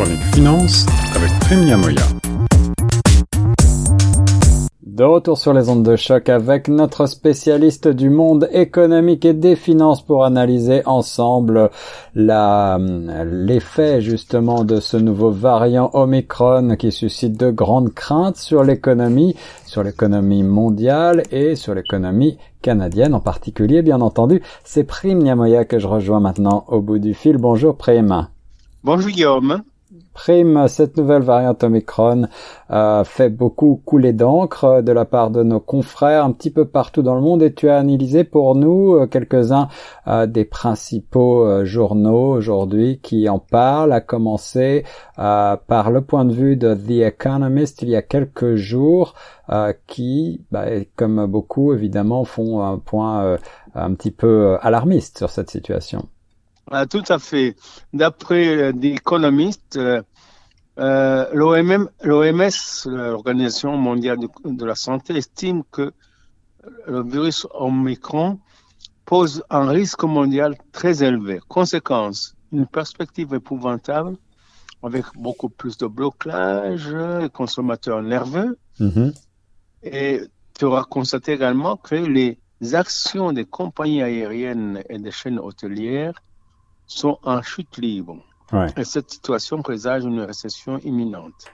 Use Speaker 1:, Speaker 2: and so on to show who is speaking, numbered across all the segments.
Speaker 1: chronique finance avec Moya.
Speaker 2: De retour sur les ondes de choc avec notre spécialiste du monde économique et des finances pour analyser ensemble la, l'effet justement de ce nouveau variant Omicron qui suscite de grandes craintes sur l'économie, sur l'économie mondiale et sur l'économie canadienne en particulier, bien entendu. C'est Prime Niamoya que je rejoins maintenant au bout du fil. Bonjour Prime.
Speaker 3: Bonjour Guillaume.
Speaker 2: Prime, cette nouvelle variante Omicron euh, fait beaucoup couler d'encre de la part de nos confrères un petit peu partout dans le monde et tu as analysé pour nous euh, quelques-uns euh, des principaux journaux aujourd'hui qui en parlent, à commencer par le point de vue de The Economist il y a quelques jours qui, bah, comme beaucoup évidemment, font un point un petit peu alarmiste sur cette situation.
Speaker 3: Ah, tout à fait. D'après des économistes, euh, euh l'OMS, l'Organisation mondiale de, la santé, estime que le virus Omicron pose un risque mondial très élevé. Conséquence, une perspective épouvantable avec beaucoup plus de blocage, consommateurs nerveux. Mm-hmm. Et tu auras constaté également que les actions des compagnies aériennes et des chaînes hôtelières sont en chute libre. Et cette situation présage une récession imminente.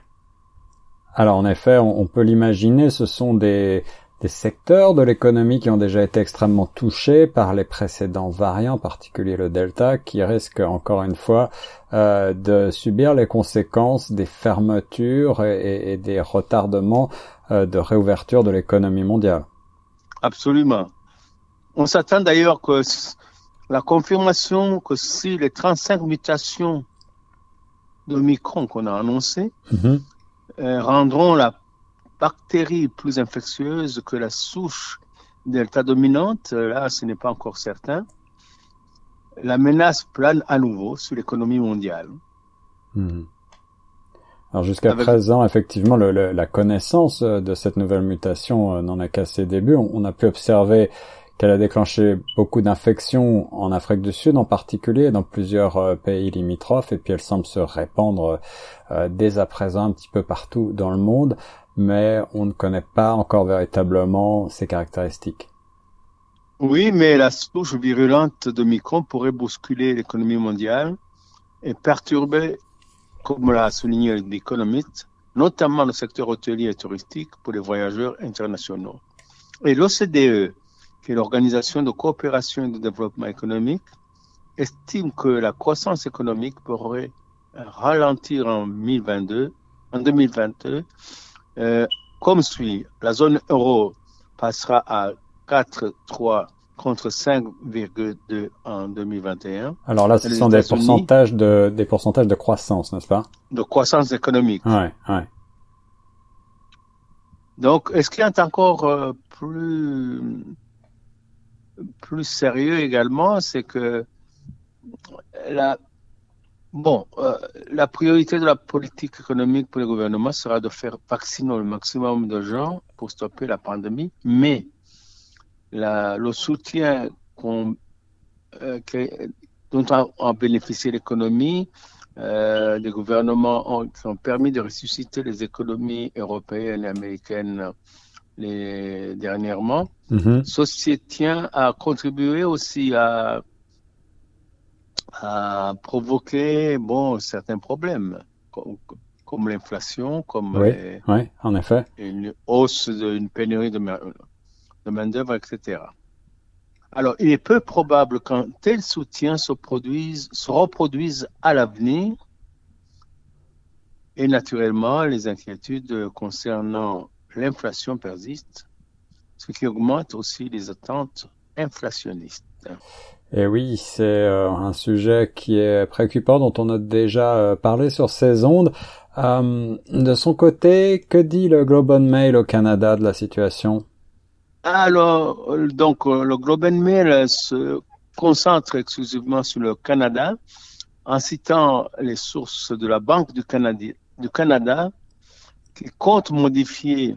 Speaker 2: Alors en effet, on, peut l'imaginer, ce sont des, des secteurs de l'économie qui ont déjà été extrêmement touchés par les précédents variants, en particulier le Delta, qui risquent encore une fois euh, de subir les conséquences des fermetures et, des retardements euh, de réouverture de l'économie mondiale.
Speaker 3: Absolument. On s'attend d'ailleurs que la confirmation que si les 35 mutations de Micron qu'on a annoncées mhm. euh, rendront la bactérie plus infectieuse que la souche delta dominante, euh, là ce n'est pas encore certain, la menace plane à nouveau sur l'économie mondiale.
Speaker 2: Mhm. Alors jusqu'à présent, effectivement, la connaissance euh, de cette nouvelle mutation n'en a qu'à ses débuts. on, a pu observer qu'elle a déclenché beaucoup d'infections en Afrique du Sud en particulier, dans plusieurs euh, pays limitrophes, et puis elle semble se répandre euh, dès à présent un petit peu partout dans le monde, mais on ne connaît pas encore véritablement ses caractéristiques.
Speaker 3: Oui, mais la souche virulente de Micron pourrait bousculer l'économie mondiale et perturber, comme l'a souligné l'économiste, notamment le secteur hôtelier et touristique pour les voyageurs internationaux. Et l'OCDE, que l'Organisation de coopération et de développement économique, estime que la croissance économique pourrait ralentir en 2022, en 2022 euh, comme suit. La zone euro passera à 4,3 contre 5,2 en 2021.
Speaker 2: Alors là, ce sont des pourcentages de des pourcentages de croissance, n'est-ce pas?
Speaker 3: De croissance économique.
Speaker 2: Ouais, ouais.
Speaker 3: Donc, est-ce qu'il y a encore euh, plus plus sérieux également, c'est que la, bon, euh, la priorité de la politique économique pour le gouvernement sera de faire vacciner le maximum de gens pour stopper la pandémie, mais la, le soutien euh, dont a, bénéficié l'économie, euh, les gouvernements ont, ont permis de ressusciter les économies européennes et américaines les, dernièrement. Mm tient à contribuer aussi à, à provoquer bon, certains problèmes, comme, l'inflation, comme
Speaker 2: oui, en effet.
Speaker 3: une hausse d'une pénurie de, de main-d'œuvre, etc. Alors, il est peu probable qu'un tel soutien se, produise, se reproduise à l'avenir. Et naturellement, les inquiétudes concernant l'inflation persiste, ce qui augmente aussi les attentes inflationnistes.
Speaker 2: Et oui, c'est euh, un sujet qui est préoccupant, dont on a déjà euh, parlé sur ces ondes. Euh, de son côté, que dit le Globe and Mail au Canada de la situation?
Speaker 3: Alors, donc, le Globe and Mail se concentre exclusivement sur le Canada, en citant les sources de la Banque du Canada, du Canada qui compte modifier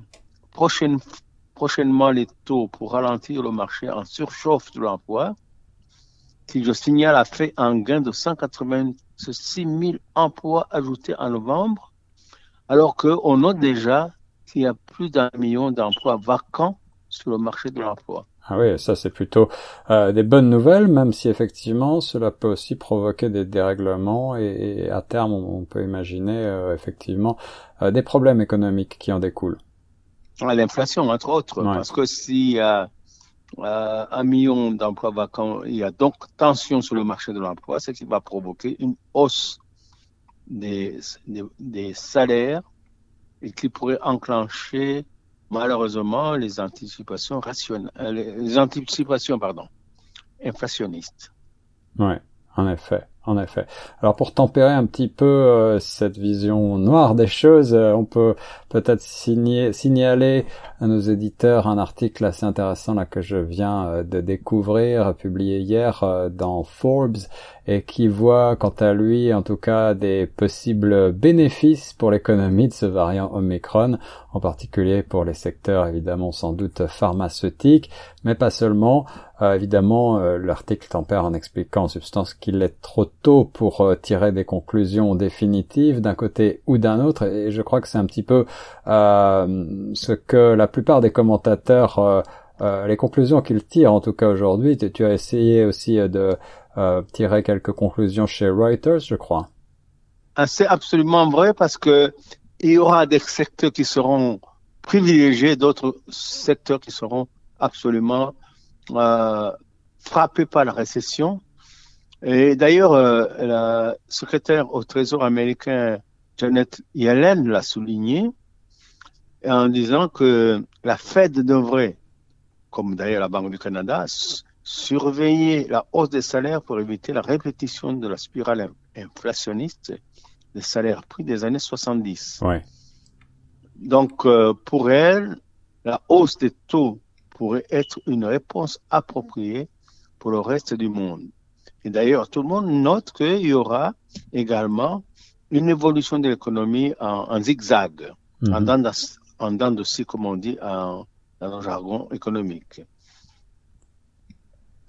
Speaker 3: prochainement les taux pour ralentir le marché en surchauffe de l'emploi, qui, je signale, a fait un gain de 180, c'est 6 000 emplois ajoutés en novembre, alors qu'on note déjà qu'il y a plus d'un million d'emplois vacants sur le marché de l'emploi.
Speaker 2: Ah oui, ça c'est plutôt euh, des bonnes nouvelles, même si effectivement cela peut aussi provoquer des dérèglements et, à terme on, peut imaginer euh, effectivement euh, des problèmes économiques qui en découlent.
Speaker 3: L'inflation entre autres, parce que s'il y a un million d'emplois vacants, il y a donc tension sur le marché de l'emploi, ce qui va provoquer une hausse des, des, des salaires et qui pourrait enclencher malheureusement les anticipations rationnelles, euh, les anticipations pardon, inflationnistes.
Speaker 2: Oui, en effet. En effet. Alors pour tempérer un petit peu euh, cette vision noire des choses, euh, on peut peut-être signaler à nos éditeurs un article assez intéressant là que je viens de découvrir, publié hier dans Forbes, et qui voit quant à lui en tout cas des possibles bénéfices pour l'économie de ce variant Omicron, en particulier pour les secteurs évidemment sans doute pharmaceutiques, mais pas seulement. Euh, évidemment, euh, l'article tempère en expliquant en substance qu'il est trop tôt pour euh, tirer des conclusions définitives d'un côté ou d'un autre, et je crois que c'est un petit peu ce que la plupart des commentateurs les conclusions qu'ils tirent en tout cas aujourd'hui, tu as essayé aussi de euh, tirer quelques conclusions chez Reuters, je crois.
Speaker 3: Ah, c'est absolument vrai parce que il y aura des secteurs qui seront privilégiés, d'autres secteurs qui seront absolument euh, frappés par la récession. Et d'ailleurs, euh, la secrétaire au Trésor américain Janet Yellen l'a souligné en disant que la Fed devrait, comme d'ailleurs la Banque du Canada, surveiller la hausse des salaires pour éviter la répétition de la spirale inflationniste des salaires pris des années 70. Donc, euh, pour elle, la hausse des taux pourrait être une réponse appropriée pour le reste du monde. Et d'ailleurs, tout le monde note qu'il y aura également une évolution de l'économie en, zigzag, en, mhm. dents de, scie, comme on dit en, dans le jargon économique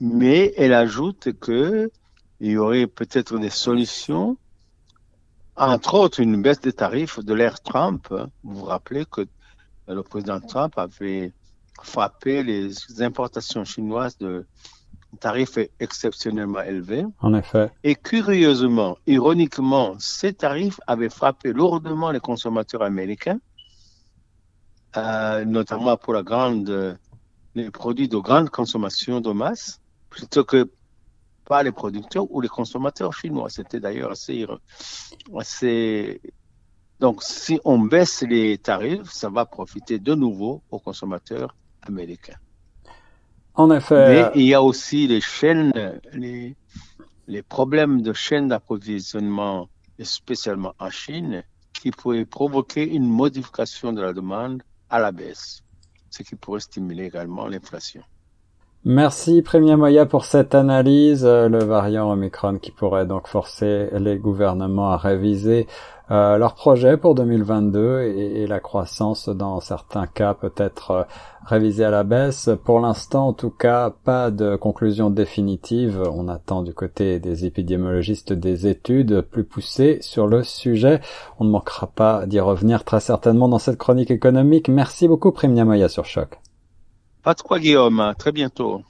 Speaker 3: mais elle ajoute que il y aurait peut-être des solutions, entre autres une baisse des tarifs de l'ère Trump. Vous vous rappelez que le président Trump avait frappé les importations chinoises de tarifs exceptionnellement élevés.
Speaker 2: En effet.
Speaker 3: Et curieusement, ironiquement, ces tarifs avaient frappé lourdement les consommateurs américains, euh, notamment pour la grande, les produits de grande consommation de masse plutôt que pas les producteurs ou les consommateurs chinois. C'était d'ailleurs assez, assez. Donc, si on baisse les tarifs, ça va profiter de nouveau aux consommateurs américains.
Speaker 2: En effet.
Speaker 3: Mais il y a aussi les chaînes, les, les problèmes de chaînes d'approvisionnement, spécialement en Chine, qui pourraient provoquer une modification de la demande à la baisse, ce qui pourrait stimuler également l'inflation.
Speaker 2: Merci Premier Moya pour cette analyse. Euh, le variant Omicron qui pourrait donc forcer les gouvernements à réviser euh, leurs projets pour 2022 et, la croissance dans certains cas peut être euh, révisée à la baisse. Pour l'instant, en tout cas, pas de conclusion définitive. On attend du côté des épidémiologistes des études plus poussées sur le sujet. On ne manquera pas d'y revenir très certainement dans cette chronique économique. Merci beaucoup Premier Moya sur Choc.
Speaker 3: Pas de quoi, Guillaume. À très bientôt.